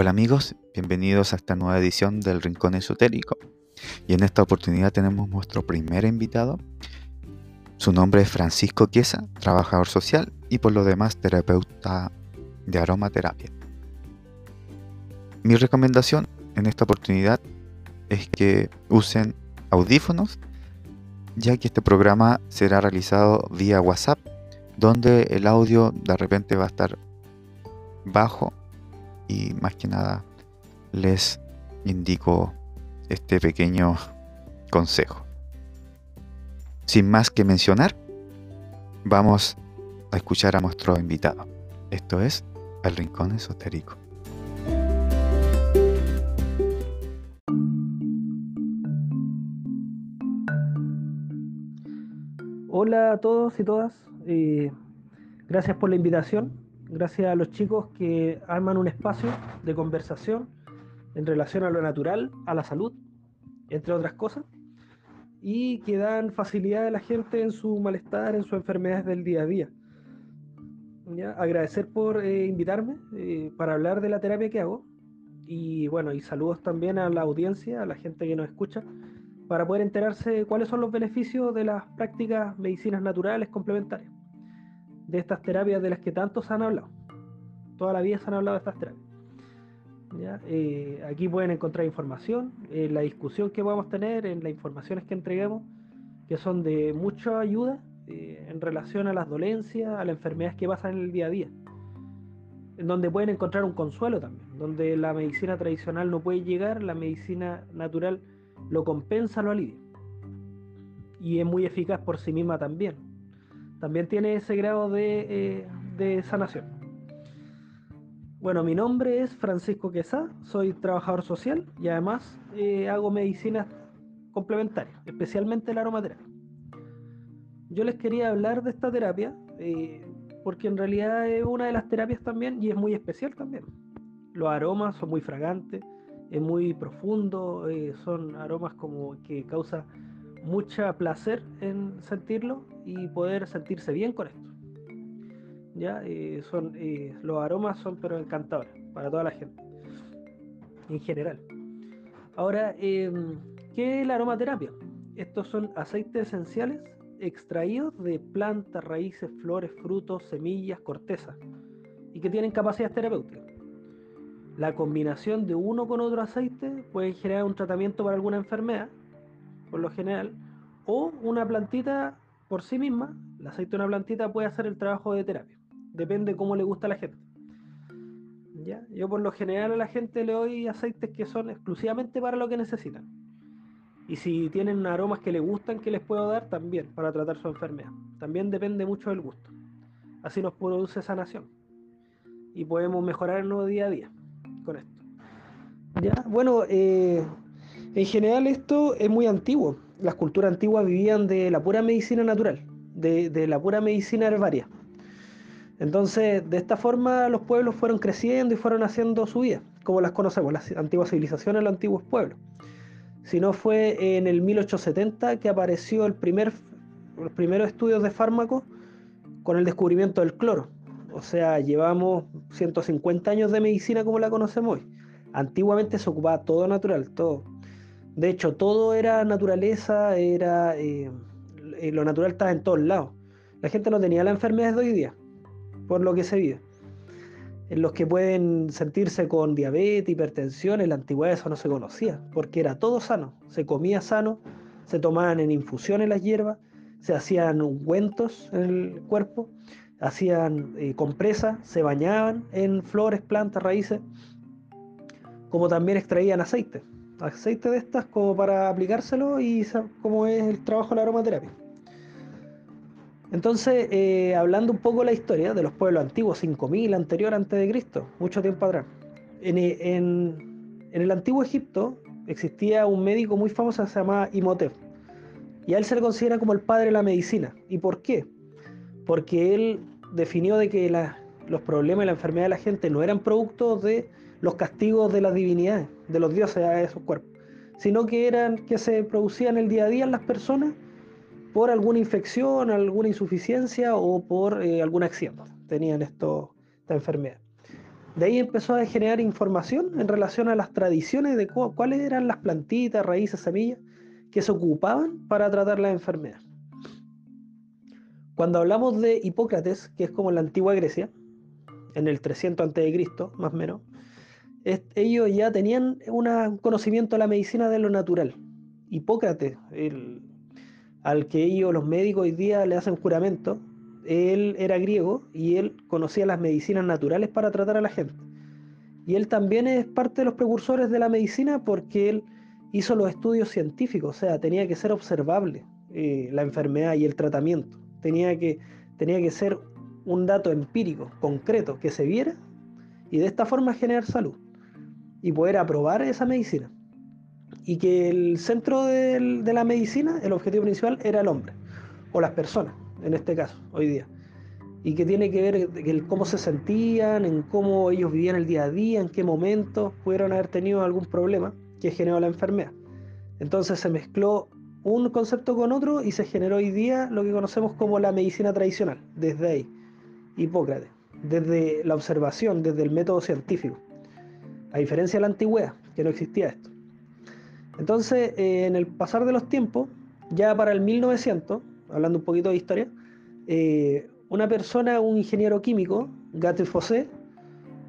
Hola amigos, bienvenidos a esta nueva edición del Rincón Esotérico. Y en esta oportunidad tenemos nuestro primer invitado. Su nombre es Francisco Chiesa, trabajador social y por lo demás terapeuta de aromaterapia. Mi recomendación en esta oportunidad es que usen audífonos, ya que este programa será realizado vía WhatsApp, donde el audio de repente va a estar bajo y más que nada les indico este pequeño consejo. Sin más que mencionar, vamos a escuchar a nuestro invitado. Esto es El Rincón Esotérico. Hola a todos y todas. Eh, gracias por la invitación gracias a los chicos que arman un espacio de conversación en relación a lo natural, a la salud, entre otras cosas, y que dan facilidad a la gente en su malestar, en sus enfermedades del día a día. Agradecer por eh, invitarme eh, para hablar de la terapia que hago. Y bueno, y saludos también a la audiencia, a la gente que nos escucha, para poder enterarse de cuáles son los beneficios de las prácticas medicinas naturales complementarias de estas terapias de las que tanto se han hablado. Toda la vida se han hablado de estas terapias. Eh, aquí pueden encontrar información, en la discusión que vamos a tener, en las informaciones que entreguemos, que son de mucha ayuda eh, en relación a las dolencias, a las enfermedades que pasan en el día a día. En donde pueden encontrar un consuelo también, donde la medicina tradicional no puede llegar, la medicina natural lo compensa, lo alivia. Y es muy eficaz por sí misma también también tiene ese grado de, eh, sanación. Bueno, mi nombre es Francisco Quesá, soy trabajador social y además eh, hago medicinas complementarias, especialmente la aromaterapia. Yo les quería hablar de esta terapia eh, porque en realidad es una de las terapias también y es muy especial también. Los aromas son muy fragantes, es muy profundo, son aromas como que causan mucha placer en sentirlo y poder sentirse bien con esto. ¿Ya? Eh, son, eh, los aromas son pero encantadores para toda la gente, en general. Ahora, em, ¿qué es la aromaterapia? Estos son aceites esenciales extraídos de plantas, raíces, flores, frutos, semillas, cortezas y que tienen capacidades terapéuticas. La combinación de uno con otro aceite puede generar un tratamiento para alguna enfermedad por lo general, o una plantita por sí misma, el aceite de una plantita puede hacer el trabajo de terapia. Depende cómo le gusta a la gente. ¿Ya? Yo por lo general a la gente le doy aceites que son exclusivamente para lo que necesitan. Y si tienen aromas que les gustan, que les puedo dar también para tratar su enfermedad. También depende mucho del gusto. Así nos produce sanación. Y podemos mejorar el nuevo día a día con esto. ¿Ya? Bueno, eh, en general esto es muy antiguo. Las culturas antiguas vivían de la pura medicina natural, de, la pura medicina herbaria. Entonces, de esta forma los pueblos fueron creciendo y fueron haciendo su vida, como las conocemos, las antiguas civilizaciones, los antiguos pueblos. Si no fue en el 1870 que apareció el primer, los primeros estudios de fármacos con el descubrimiento del cloro. O sea, llevamos 150 años de medicina como la conocemos hoy. Antiguamente se ocupaba todo natural, todo de hecho, todo era naturaleza, era eh, eh, lo natural estaba en todos lados. La gente no tenía la enfermedad de hoy día, por lo que se vive. En los que pueden sentirse con diabetes, hipertensión, en la antigüedad eso no se conocía, porque era todo sano. Se comía sano, se tomaban en infusiones las hierbas, se hacían ungüentos en el cuerpo, hacían eh, compresas, se bañaban en flores, plantas, raíces, como también extraían aceite aceite de estas como para aplicárselo y cómo es el trabajo de la aromaterapia. Entonces, eh, hablando un poco de la historia de los pueblos antiguos, 5000 anterior antes de Cristo, mucho tiempo atrás. En, en, el antiguo Egipto existía un médico muy famoso que se llamaba Imhotep. Y a él se le considera como el padre de la medicina. ¿Y por qué? Porque él definió de que los problemas y la enfermedad de la gente no eran productos de los castigos de las divinidades, de los dioses a esos cuerpos, sino que eran que se producían el día a día en las personas por alguna infección, alguna insuficiencia o por eh, algún accidente. Tenían esto, esta enfermedad. de ahí empezó a generar información en relación a las tradiciones de cuáles eran las plantitas, raíces, semillas que se ocupaban para tratar la enfermedad. Cuando hablamos de Hipócrates, que es como la antigua Grecia, en el 300 a.C., más o menos, ellos ya tenían un conocimiento de la medicina de lo natural. Hipócrates, al que ellos, los médicos, hoy día le hacen juramento, él era griego y él conocía las medicinas naturales para tratar a la gente. Y él también es parte de los precursores de la medicina porque él hizo los estudios científicos, o sea, tenía que ser observable eh, la enfermedad y el tratamiento. Tenía que, tenía que ser un dato empírico, concreto, que se viera y de esta forma generar salud y poder aprobar esa medicina. Y que el centro de la medicina, el objetivo principal, era el hombre o las personas en este caso, hoy día. Y que tiene que ver en cómo se sentían, en cómo ellos vivían el día a día, en qué momento pudieron haber tenido algún problema que generó la enfermedad. Entonces se mezcló un concepto con otro y se generó hoy día lo que conocemos como la medicina tradicional, desde ahí, Hipócrates, desde la observación, desde el método científico. A diferencia de la antigüedad, que no existía esto. Entonces, eh, en el pasar de los tiempos, ya para el 1900, hablando un poquito de historia, eh, una persona, un ingeniero químico, Gatte Fossé,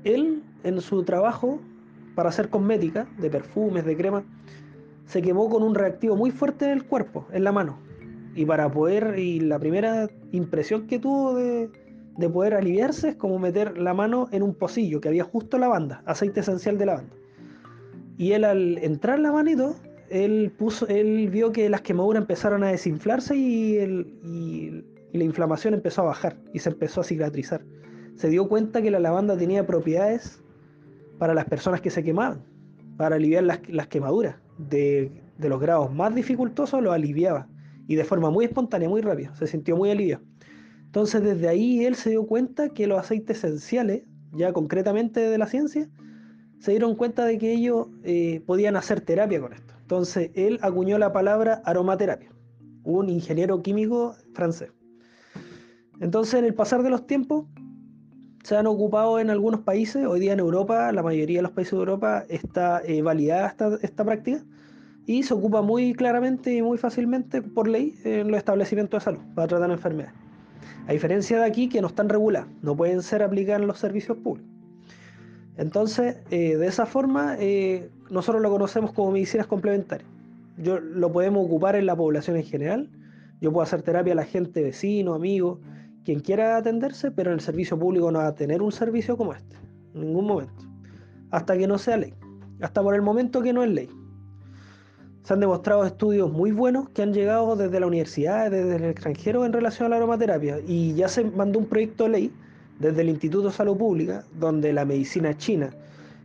él en su trabajo para hacer cosmética, de perfumes, de crema, se quemó con un reactivo muy fuerte en el cuerpo, en la mano. Y para poder, y la primera impresión que tuvo de, de poder aliviarse es como meter la mano en un pocillo que había justo lavanda, aceite esencial de lavanda. Y él al entrar la manito, él, puso, él vio que las quemaduras empezaron a desinflarse y, y, la inflamación empezó a bajar y se empezó a cicatrizar. Se dio cuenta que la lavanda tenía propiedades para las personas que se quemaban, para aliviar las, quemaduras. De, de, los grados más dificultosos lo aliviaba y de forma muy espontánea, muy rápida. Se sintió muy aliviado. Entonces desde ahí él se dio cuenta que los aceites esenciales, ya concretamente de la ciencia, se dieron cuenta de que ellos eh, podían hacer terapia con esto. Entonces él acuñó la palabra aromaterapia, un ingeniero químico francés. Entonces en el pasar de los tiempos se han ocupado en algunos países, hoy día en Europa, la mayoría de los países de Europa está eh, validada esta, esta práctica y se ocupa muy claramente y muy fácilmente por ley en los establecimientos de salud para tratar enfermedades. A diferencia de aquí que no están reguladas, no pueden ser aplicadas en los servicios públicos. Entonces, eh, de esa forma, eh, nosotros lo conocemos como medicinas complementarias. Yo, lo podemos ocupar en la población en general. Yo puedo hacer terapia a la gente, vecino, amigo, quien quiera atenderse, pero en el servicio público no va a tener un servicio como este, en ningún momento. Hasta que no sea ley. Hasta por el momento que no es ley. Se han demostrado estudios muy buenos que han llegado desde la universidad, desde el extranjero en relación a la aromaterapia. Y ya se mandó un proyecto de ley desde el Instituto de Salud Pública, donde la medicina china,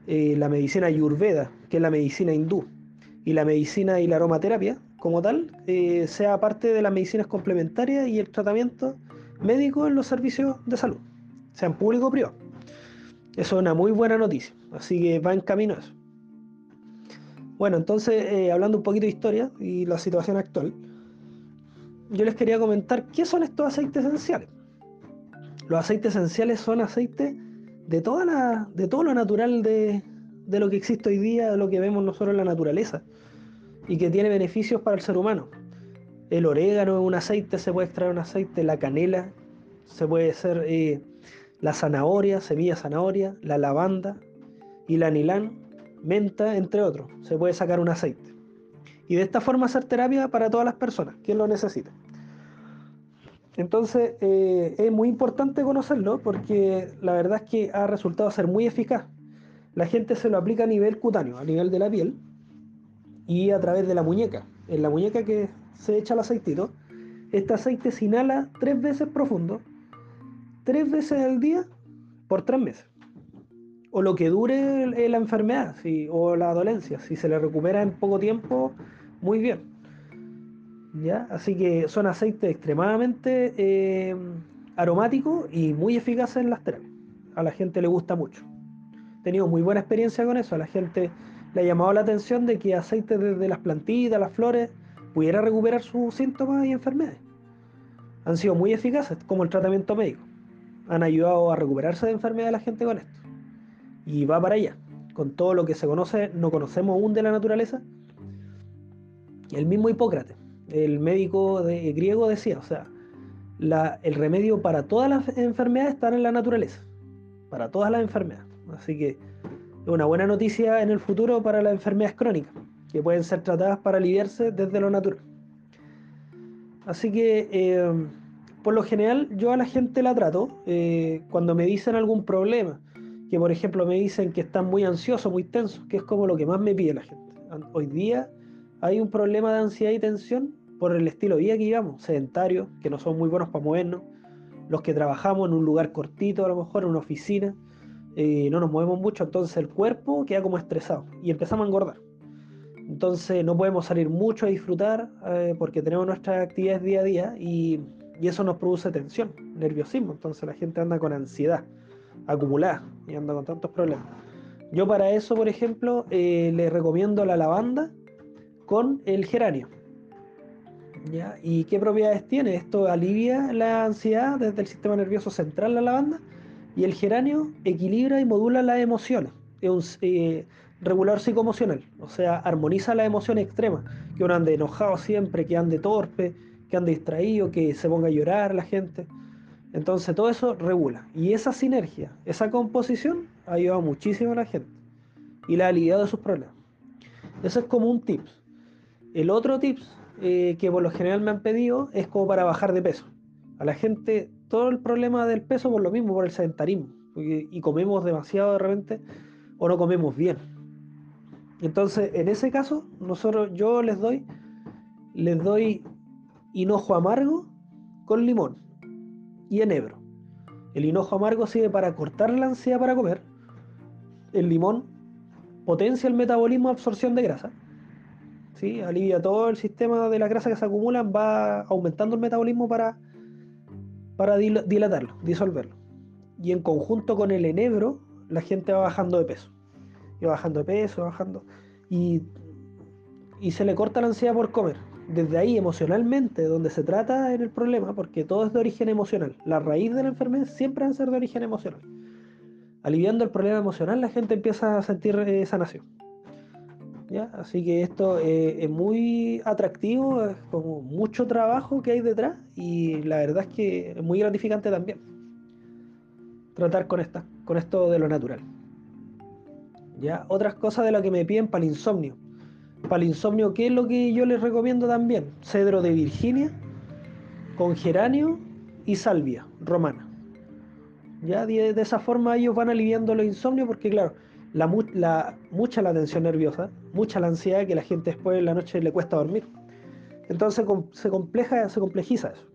eh, la medicina ayurveda, que es la medicina hindú, y la medicina y la aromaterapia, como tal, eh, sea parte de las medicinas complementarias y el tratamiento médico en los servicios de salud, sean público o privado. Eso es una muy buena noticia, así que va en camino eso. Bueno, entonces, eh, hablando un poquito de historia y la situación actual, yo les quería comentar qué son estos aceites esenciales. Los aceites esenciales son aceites de, de todo lo natural de, lo que existe hoy día, de lo que vemos nosotros en la naturaleza, y que tiene beneficios para el ser humano. El orégano es un aceite, se puede extraer un aceite, la canela, se puede hacer eh, la zanahoria, semilla zanahoria, la lavanda y la anilán, menta, entre otros. Se puede sacar un aceite. Y de esta forma hacer terapia para todas las personas, quien lo necesite. Entonces eh, es muy importante conocerlo porque la verdad es que ha resultado ser muy eficaz. La gente se lo aplica a nivel cutáneo, a nivel de la piel y a través de la muñeca. En la muñeca que se echa el aceitito, este aceite se inhala tres veces profundo, tres veces al día por tres meses. O lo que dure la enfermedad o la dolencia. Si se le recupera en poco tiempo, muy bien. Así que son aceites extremadamente eh, aromáticos y muy eficaces en las terapias. A la gente le gusta mucho. He tenido muy buena experiencia con eso. A la gente le ha llamado la atención de que aceites desde las plantitas, las flores, pudiera recuperar sus síntomas y enfermedades. Han sido muy eficaces, como el tratamiento médico. Han ayudado a recuperarse de enfermedades a la gente con esto. Y va para allá. Con todo lo que se conoce, no conocemos aún de la naturaleza. El mismo Hipócrates, el médico de, griego, decía, o sea, el remedio para todas las enfermedades está en la naturaleza. Para todas las enfermedades. Así que es una buena noticia en el futuro para las enfermedades crónicas, que pueden ser tratadas para aliviarse desde lo natural. Así que, eh, por lo general, yo a la gente la trato eh, cuando me dicen algún problema, que por ejemplo me dicen que están muy ansiosos, muy tensos, que es como lo que más me pide la gente. Hoy día hay un problema de ansiedad y tensión por el estilo de vida que llevamos, sedentarios, que no son muy buenos para movernos, los que trabajamos en un lugar cortito, a lo mejor en una oficina, eh, no nos movemos mucho, entonces el cuerpo queda como estresado y empezamos a engordar. Entonces no podemos salir mucho a disfrutar eh, porque tenemos nuestras actividades día a día y, eso nos produce tensión, nerviosismo. Entonces la gente anda con ansiedad acumulada y anda con tantos problemas. Yo para eso, por ejemplo, eh, le recomiendo la lavanda con el geranio. ¿Ya? ¿Y qué propiedades tiene? Esto alivia la ansiedad desde el sistema nervioso central, la lavanda, y el geranio equilibra y modula las emociones. Es un, eh, regular psicoemocional, o sea, armoniza las emociones extremas, que uno ande enojado siempre, que ande torpe, que ande distraído, que se ponga a llorar la gente. Entonces todo eso regula. Y esa sinergia, esa composición ha ayudado muchísimo a la gente y la ha aliviado de sus problemas. Eso es como un tips. El otro tips eh, que por lo general me han pedido es como para bajar de peso. A la gente todo el problema del peso por lo mismo, por el sedentarismo. y comemos demasiado de repente o no comemos bien. Entonces, en ese caso, nosotros, yo les doy, les doy hinojo amargo con limón y enebro. El hinojo amargo sirve para cortar la ansiedad para comer. El limón potencia el metabolismo de absorción de grasa. ¿sí? Alivia todo el sistema de la grasa que se acumulan, va aumentando el metabolismo para, para dilatarlo, disolverlo. Y en conjunto con el enebro, la gente va bajando de peso bajando de peso, bajando. Y, y se le corta la ansiedad por comer. Desde ahí, emocionalmente, donde se trata en el problema, porque todo es de origen emocional. La raíz de la enfermedad siempre va a ser de origen emocional. Aliviando el problema emocional, la gente empieza a sentir eh, sanación. ¿Ya? Así que esto eh, es muy atractivo, es como mucho trabajo que hay detrás y la verdad es que es muy gratificante también tratar con, esta, con esto de lo natural. ¿ya? Otras cosas de las que me piden para el insomnio. Para el insomnio, ¿qué es lo que yo les recomiendo también? Cedro de Virginia, con geranio y salvia romana. ¿Ya? De, esa forma ellos van aliviando los insomnios porque, claro, la, mucha la tensión nerviosa, mucha la ansiedad que la gente después en la noche le cuesta dormir. Entonces se, compleja, se complejiza eso.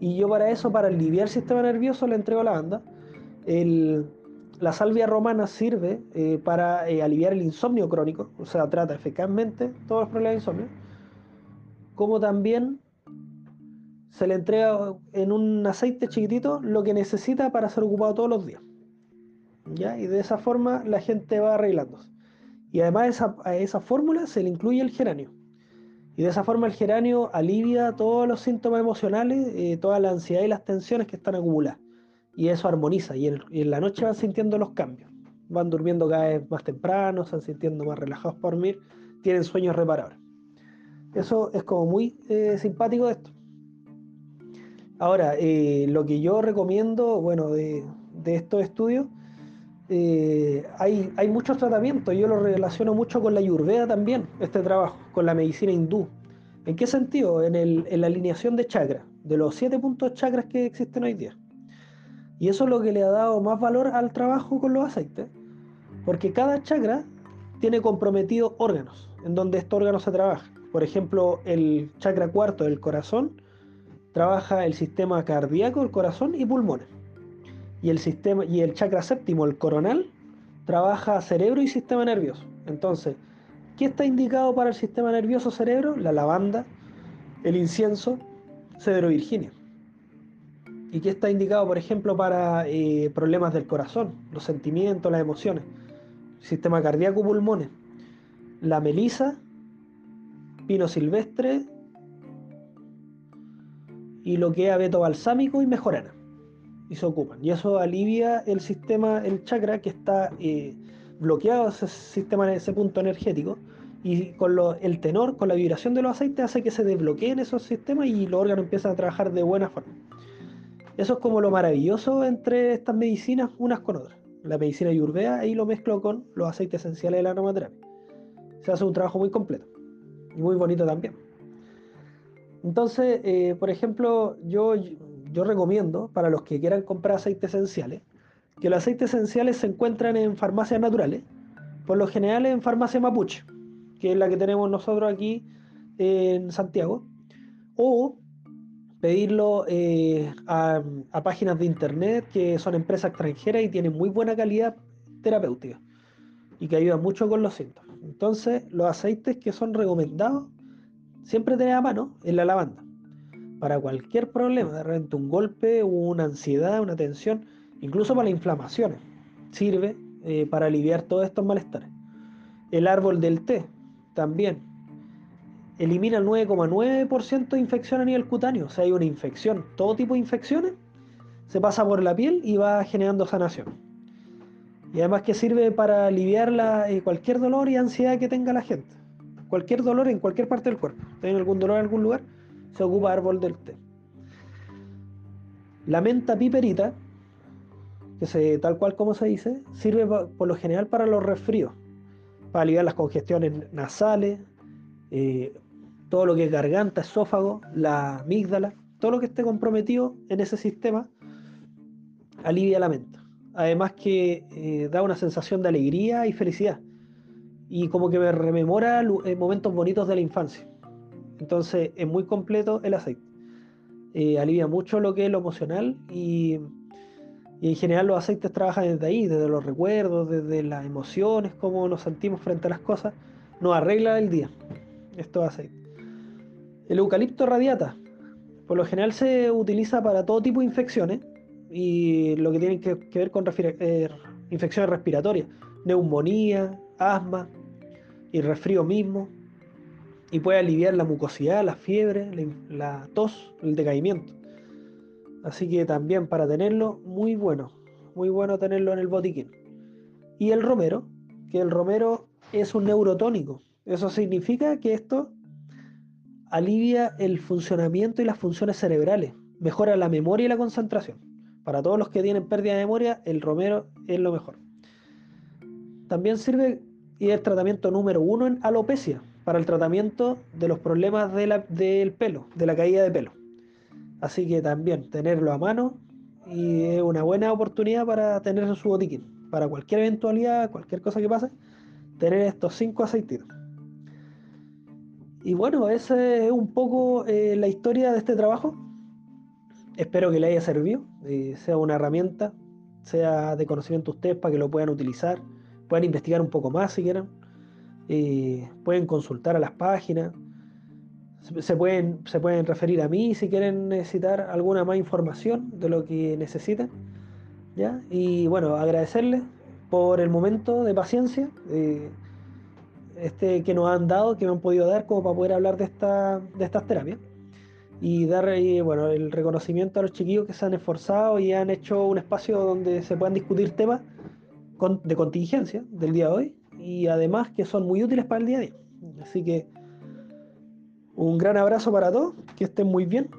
Y yo para eso, para aliviar el sistema nervioso, le entrego a la banda el, la salvia romana sirve eh, para eh, aliviar el insomnio crónico, o sea, trata eficazmente todos los problemas de insomnio, como también se le entrega en un aceite chiquitito lo que necesita para ser ocupado todos los días. ¿Ya? Y de esa forma la gente va arreglándose. Y además a esa fórmula se le incluye el geranio. Y de esa forma el geranio alivia todos los síntomas emocionales, eh, toda la ansiedad y las tensiones que están acumuladas y eso armoniza y en, la noche van sintiendo los cambios. Van durmiendo cada vez más temprano, se van sintiendo más relajados para dormir, tienen sueños reparables. Eso es como muy eh, simpático de esto. Ahora, eh, lo que yo recomiendo, bueno, de, estos estudios, eh, hay, hay, muchos tratamientos, yo lo relaciono mucho con la ayurveda también, este trabajo, con la medicina hindú. ¿En qué sentido? En, en la alineación de chakras, de los siete puntos chakras que existen hoy día. Y eso es lo que le ha dado más valor al trabajo con los aceites, porque cada chakra tiene comprometidos órganos, en donde estos órganos se trabajan. Por ejemplo, el chakra cuarto del corazón trabaja el sistema cardíaco, el corazón y pulmones. Y el, sistema, y el chakra séptimo, el coronal, trabaja cerebro y sistema nervioso. Entonces, ¿qué está indicado para el sistema nervioso cerebro? La lavanda, el incienso, cedro virginia y que está indicado, por ejemplo, para eh, problemas del corazón, los sentimientos, las emociones, sistema cardíaco, pulmones, la melisa, pino silvestre y lo que es abeto balsámico y mejorana. y se ocupan. Y eso alivia el sistema, el chakra que está eh, bloqueado, ese sistema, ese punto energético. Y con el tenor, con la vibración de los aceites, hace que se desbloqueen esos sistemas y los órganos empiezan a trabajar de buena forma. Eso es como lo maravilloso entre estas medicinas unas con otras. La medicina ayurveda ahí lo mezclo con los aceites esenciales de la aromaterapia. Se hace un trabajo muy completo y muy bonito también. Entonces, eh, por ejemplo, yo, yo recomiendo para los que quieran comprar aceites esenciales, que los aceites esenciales se encuentran en farmacias naturales, por lo general en farmacia Mapuche, que es la que tenemos nosotros aquí en Santiago, o pedirlo eh, a, páginas de internet que son empresas extranjeras y tienen muy buena calidad terapéutica y que ayudan mucho con los síntomas. Entonces, los aceites que son recomendados siempre tener a mano en la lavanda. Para cualquier problema, de repente un golpe, una ansiedad, una tensión, incluso para las inflamaciones, sirve eh, para aliviar todos estos malestares. El árbol del té también elimina el 9,9% de infección a nivel cutáneo. O sea, hay una infección, todo tipo de infecciones, se pasa por la piel y va generando sanación. Y además que sirve para aliviar eh, cualquier dolor y ansiedad que tenga la gente cualquier dolor en cualquier parte del cuerpo. ¿Tienen algún dolor en algún lugar? Se ocupa árbol del té. La menta piperita, que se, tal cual como se dice, sirve por lo general para los resfríos, para aliviar las congestiones nasales, eh, todo lo que es garganta, esófago, la amígdala, todo lo que esté comprometido en ese sistema, alivia la menta. Además que eh, da una sensación de alegría y felicidad y como que me rememora eh, momentos bonitos de la infancia. Entonces es muy completo el aceite. Eh, alivia mucho lo que es lo emocional y, en general los aceites trabajan desde ahí, desde los recuerdos, desde las emociones, cómo nos sentimos frente a las cosas. Nos arregla el día estos aceites. El eucalipto radiata, por lo general se utiliza para todo tipo de infecciones y lo que tiene que, ver con eh, infecciones respiratorias, neumonía, asma y resfrío mismo, y puede aliviar la mucosidad, la fiebre, la, tos, el decaimiento. Así que también para tenerlo, muy bueno, muy bueno tenerlo en el botiquín. Y el romero, que el romero es un neurotónico. Eso significa que esto alivia el funcionamiento y las funciones cerebrales, mejora la memoria y la concentración. Para todos los que tienen pérdida de memoria, el romero es lo mejor. También sirve y es tratamiento número uno en alopecia, para el tratamiento de los problemas del pelo, de la caída de pelo. Así que también tenerlo a mano y es una buena oportunidad para tener en su botiquín. Para cualquier eventualidad, cualquier cosa que pase, tener estos cinco aceititos. Y bueno, esa es un poco eh, la historia de este trabajo. Espero que le haya servido, y sea una herramienta, sea de conocimiento a ustedes para que lo puedan utilizar pueden investigar un poco más si quieren, eh, pueden consultar a las páginas, se pueden, se pueden referir a mí si quieren necesitar alguna más información de lo que necesiten. ¿ya? Y bueno, agradecerles por el momento de paciencia eh, este, que nos han dado, que me han podido dar como para poder hablar de, esta, de estas terapias. Y dar eh, bueno, el reconocimiento a los chiquillos que se han esforzado y han hecho un espacio donde se puedan discutir temas de contingencia del día de hoy y además que son muy útiles para el día a día. Así que un gran abrazo para todos, que estén muy bien.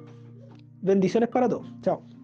Bendiciones para todos. Chao.